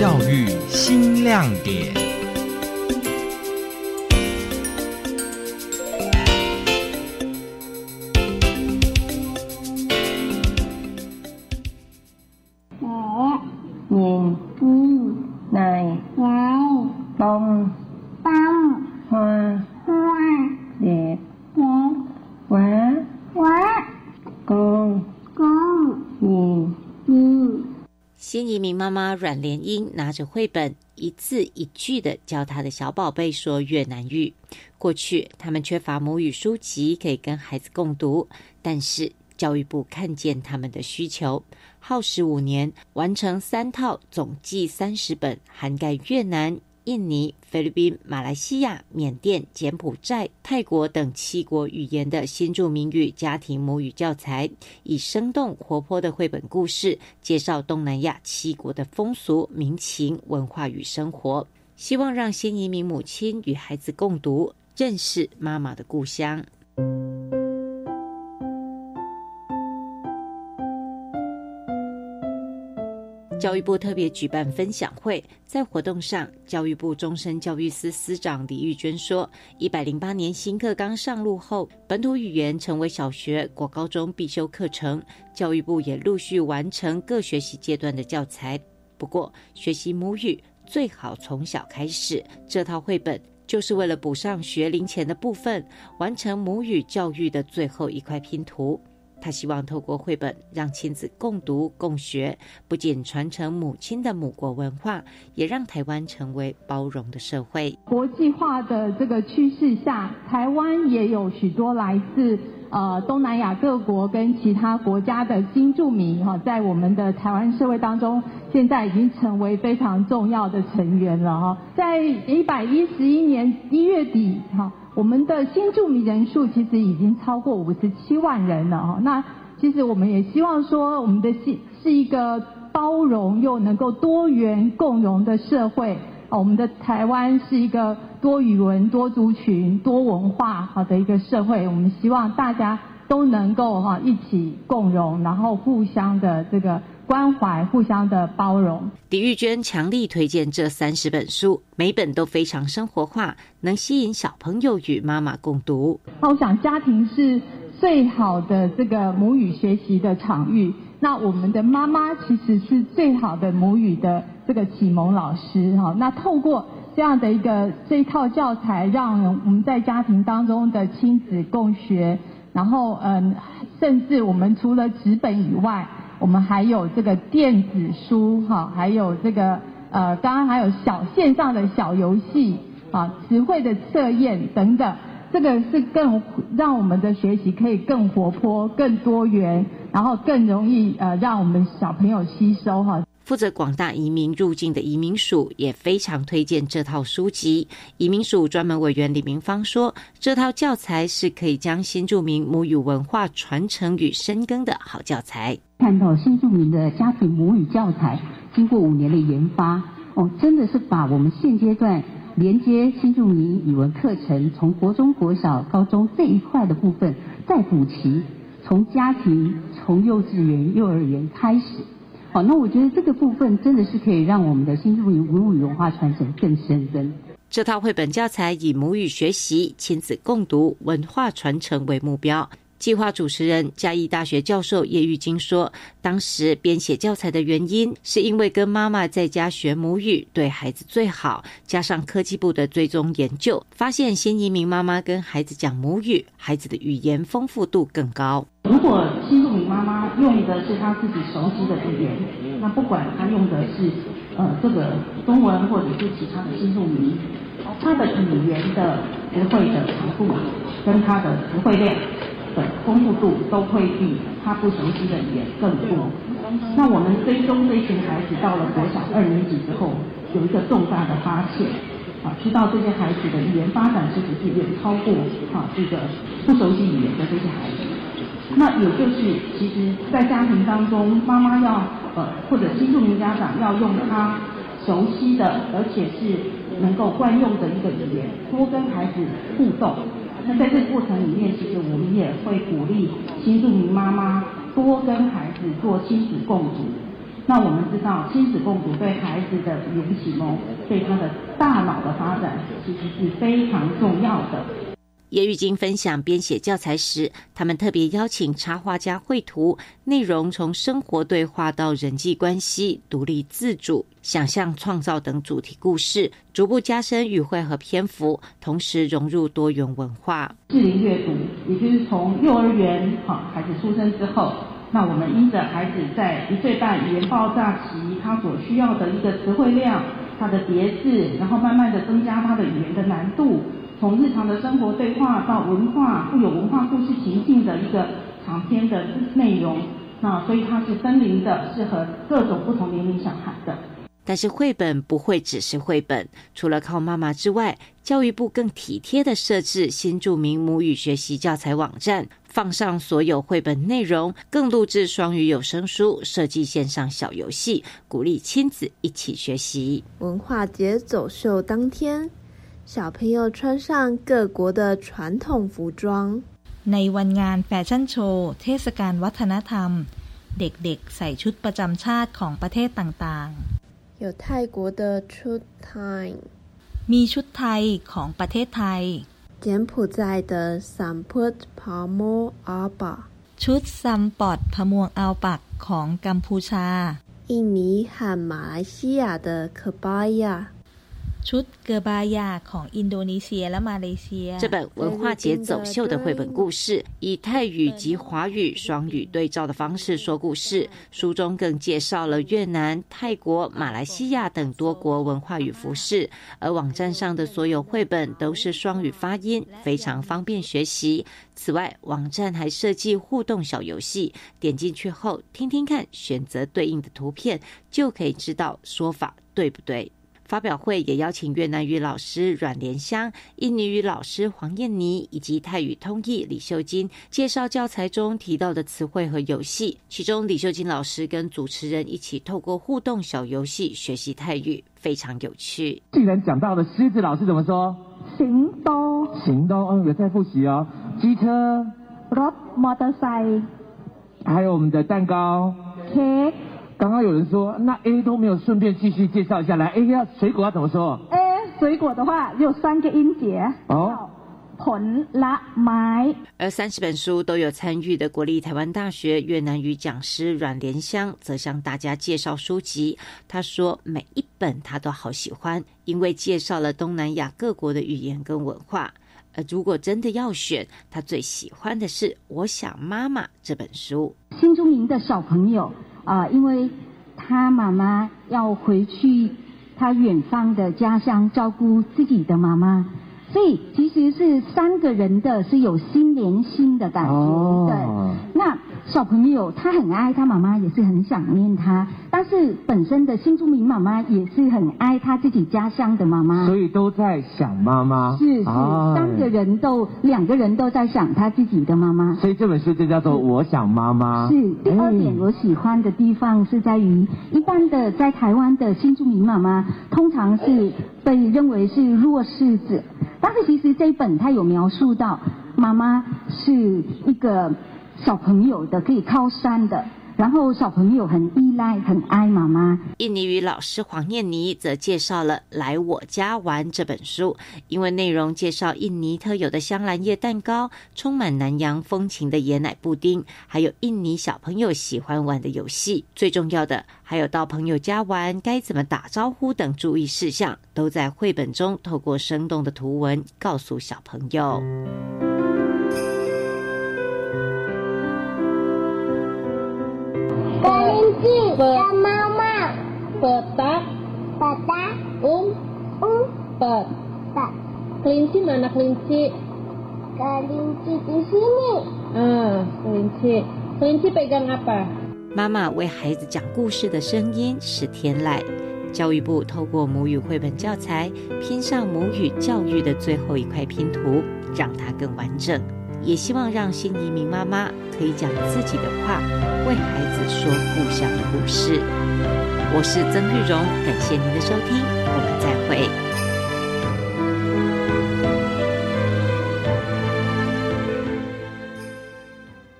教育新亮点。妈妈阮莲英拿着绘本，一字一句的教她的小宝贝说越南语。过去他们缺乏母语书籍可以跟孩子共读，但是教育部看见他们的需求，耗时五年完成三套，总计三十本，涵盖越南、印尼、菲律宾、马来西亚、缅甸、柬埔寨、泰国等七国语言的新住民语家庭母语教材，以生动活泼的绘本故事介绍东南亚七国的风俗民情、文化与生活，希望让新移民母亲与孩子共读，认识妈妈的故乡。教育部特别举办分享会，在活动上，教育部终身教育司司长李玉娟说：“一百零八年新课纲上路后，本土语言成为小学、国高中必修课程，教育部也陆续完成各学习阶段的教材。不过，学习母语最好从小开始，这套绘本就是为了补上学龄前的部分，完成母语教育的最后一块拼图。”他希望透过绘本让亲子共读共学，不仅传承母亲的母国文化，也让台湾成为包容的社会。国际化的这个趋势下，台湾也有许多来自呃东南亚各国跟其他国家的新住民哈，在我们的台湾社会当中，现在已经成为非常重要的成员了哈。在一百一十一年一月底哈。我们的新住民人数其实已经超过五十七万人了哈。那其实我们也希望说，我们的新是一个包容又能够多元共融的社会。我们的台湾是一个多语文、多族群、多文化好的一个社会。我们希望大家都能够哈一起共融，然后互相的这个。关怀，互相的包容。李玉娟强力推荐这三十本书，每本都非常生活化，能吸引小朋友与妈妈共读。那我想，家庭是最好的这个母语学习的场域。那我们的妈妈其实是最好的母语的这个启蒙老师哈。那透过这样的一个这一套教材，让我们在家庭当中的亲子共学，然后嗯，甚至我们除了纸本以外。我们还有这个电子书哈，还有这个呃，刚刚还有小线上的小游戏啊，词汇的测验等等，这个是更让我们的学习可以更活泼、更多元，然后更容易呃让我们小朋友吸收哈。负责广大移民入境的移民署也非常推荐这套书籍。移民署专门委员李明芳说：“这套教材是可以将新住民母语文化传承与深耕的好教材。”看到新住民的家庭母语教材，经过五年的研发，哦，真的是把我们现阶段连接新住民语文课程，从国中国小、高中这一块的部分再补齐，从家庭、从幼稚园、幼儿园开始。好，那我觉得这个部分真的是可以让我们的新住民母语文化传承更深深。这套绘本教材以母语学习、亲子共读、文化传承为目标。计划主持人嘉义大学教授叶玉金说：“当时编写教材的原因，是因为跟妈妈在家学母语对孩子最好。加上科技部的追踪研究，发现新移民妈妈跟孩子讲母语，孩子的语言丰富度更高。如果新住民妈妈用的是她自己熟悉的语言，那不管她用的是呃这个中文或者是其他的新住民，她的语言的词汇的长度跟她的词汇量。”丰富度都会比他不熟悉的语言更多。那我们追踪这群孩子到了国小二年级之后，有一个重大的发现，啊，知道这些孩子的语言发展其实是远超过啊这个不熟悉语言的这些孩子。那也就是，其实，在家庭当中，妈妈要呃或者新住民家长要用他熟悉的，而且是能够惯用的一个语言，多跟孩子互动。那在这个过程里面，其实我们也会鼓励新住民妈妈多跟孩子做亲子共读。那我们知道，亲子共读对孩子的语言启蒙，对他的大脑的发展，其实是非常重要的。叶玉金分享编写教材时，他们特别邀请插画家绘图，内容从生活对话到人际关系、独立自主、想象创造等主题故事，逐步加深语汇和篇幅，同时融入多元文化。适龄阅读，也就是从幼儿园哈孩子出生之后，那我们因着孩子在一岁半语言爆炸期，他所需要的一个词汇量、他的叠字，然后慢慢的增加他的语言的难度。从日常的生活对话到文化富有文化故事情境的一个长篇的内容，那所以它是分龄的，适合各种不同年龄小孩的。但是绘本不会只是绘本，除了靠妈妈之外，教育部更体贴的设置新著名母语学习教材网站，放上所有绘本内容，更录制双语有声书，设计线上小游戏，鼓励亲子一起学习。文化节走秀当天。小朋友穿上各国的传统服装。ในวันงานแฟชั่นโชว์เทศกาลวัฒนธรรม เด็กๆใส่ชุดประจำชาติของประเทศต่างๆ有泰国的ชุดไทยมีชุดไทยของประเทศไทย柬埔寨的สัมพุทพาโมอาปะชุดซัมปอดพมวงอัลปักของกัมพูชา印尼和马来西亚的可巴亚 ชุดเกบายาของอินโดนีเซียและมาเลเซีย这本文化节走秀的绘本故事，以泰语及华语双语对照的方式说故事。书中更介绍了越南、泰国、马来西亚等多国文化与服饰。而网站上的所有绘本都是双语发音，非常方便学习。此外，网站还设计互动小游戏，点进去后听听看，选择对应的图片，就可以知道说法对不对。 发表会也邀请越南语老师阮莲香、印尼语老师黄燕妮以及泰语通译李秀金介绍教材中提到的词汇和游戏。其中，李秀金老师跟主持人一起透过互动小游戏学习泰语，非常有趣。既然讲到了狮子，老师怎么说？行多，行多，嗯，有在复习哦。机车，rod motorcycle，还有我们的蛋糕，cake。刚刚有人说，那 A 都没有顺便继续介绍一下，来 A 要水果要怎么说？A 水果的话有三个音节哦，盆拉埋。而三十本书都有参与的国立台湾大学越南语讲师阮莲香，则向大家介绍书籍。他说每一本他都好喜欢，因为介绍了东南亚各国的语言跟文化。而如果真的要选，他最喜欢的是《我想妈妈》这本书。新中营的小朋友。啊，因为他妈妈要回去他远方的家乡照顾自己的妈妈，所以其实是三个人的是有心连心的感觉。对，那。小朋友他很爱他妈妈，也是很想念他。但是本身的新住民妈妈也是很爱他自己家乡的妈妈，所以都在想妈妈。是是，三个人都两个人都在想他自己的妈妈。所以这本书就叫做《我想妈妈》。是第二点，我喜欢的地方是在于，一般的在台湾的新住民妈妈通常是被认为是弱势者，但是其实这一本它有描述到，妈妈是一个。小朋友的可以靠山的，然后小朋友很依赖、很爱妈妈。印尼语老师黄念妮则介绍了《来我家玩》这本书，因为内容介绍印尼特有的香兰叶蛋糕、充满南洋风情的椰奶布丁，还有印尼小朋友喜欢玩的游戏。最重要的，还有到朋友家玩该怎么打招呼等注意事项，都在绘本中透过生动的图文告诉小朋友。Kelinci dan mama. Petak. Petak. Um. Um. Pet. Pet. Kelinci mana kelinci? Kelinci di sini. Ah, kelinci. Kelinci pegang apa? 妈妈为孩子讲故事的声音是天籁。教育部透过母语绘本教材拼上母语教育的最后一块拼图，让它更完整。也希望让新移民妈妈可以讲自己的话，为孩子说故乡的故事。我是曾玉荣，感谢您的收听，我们再会。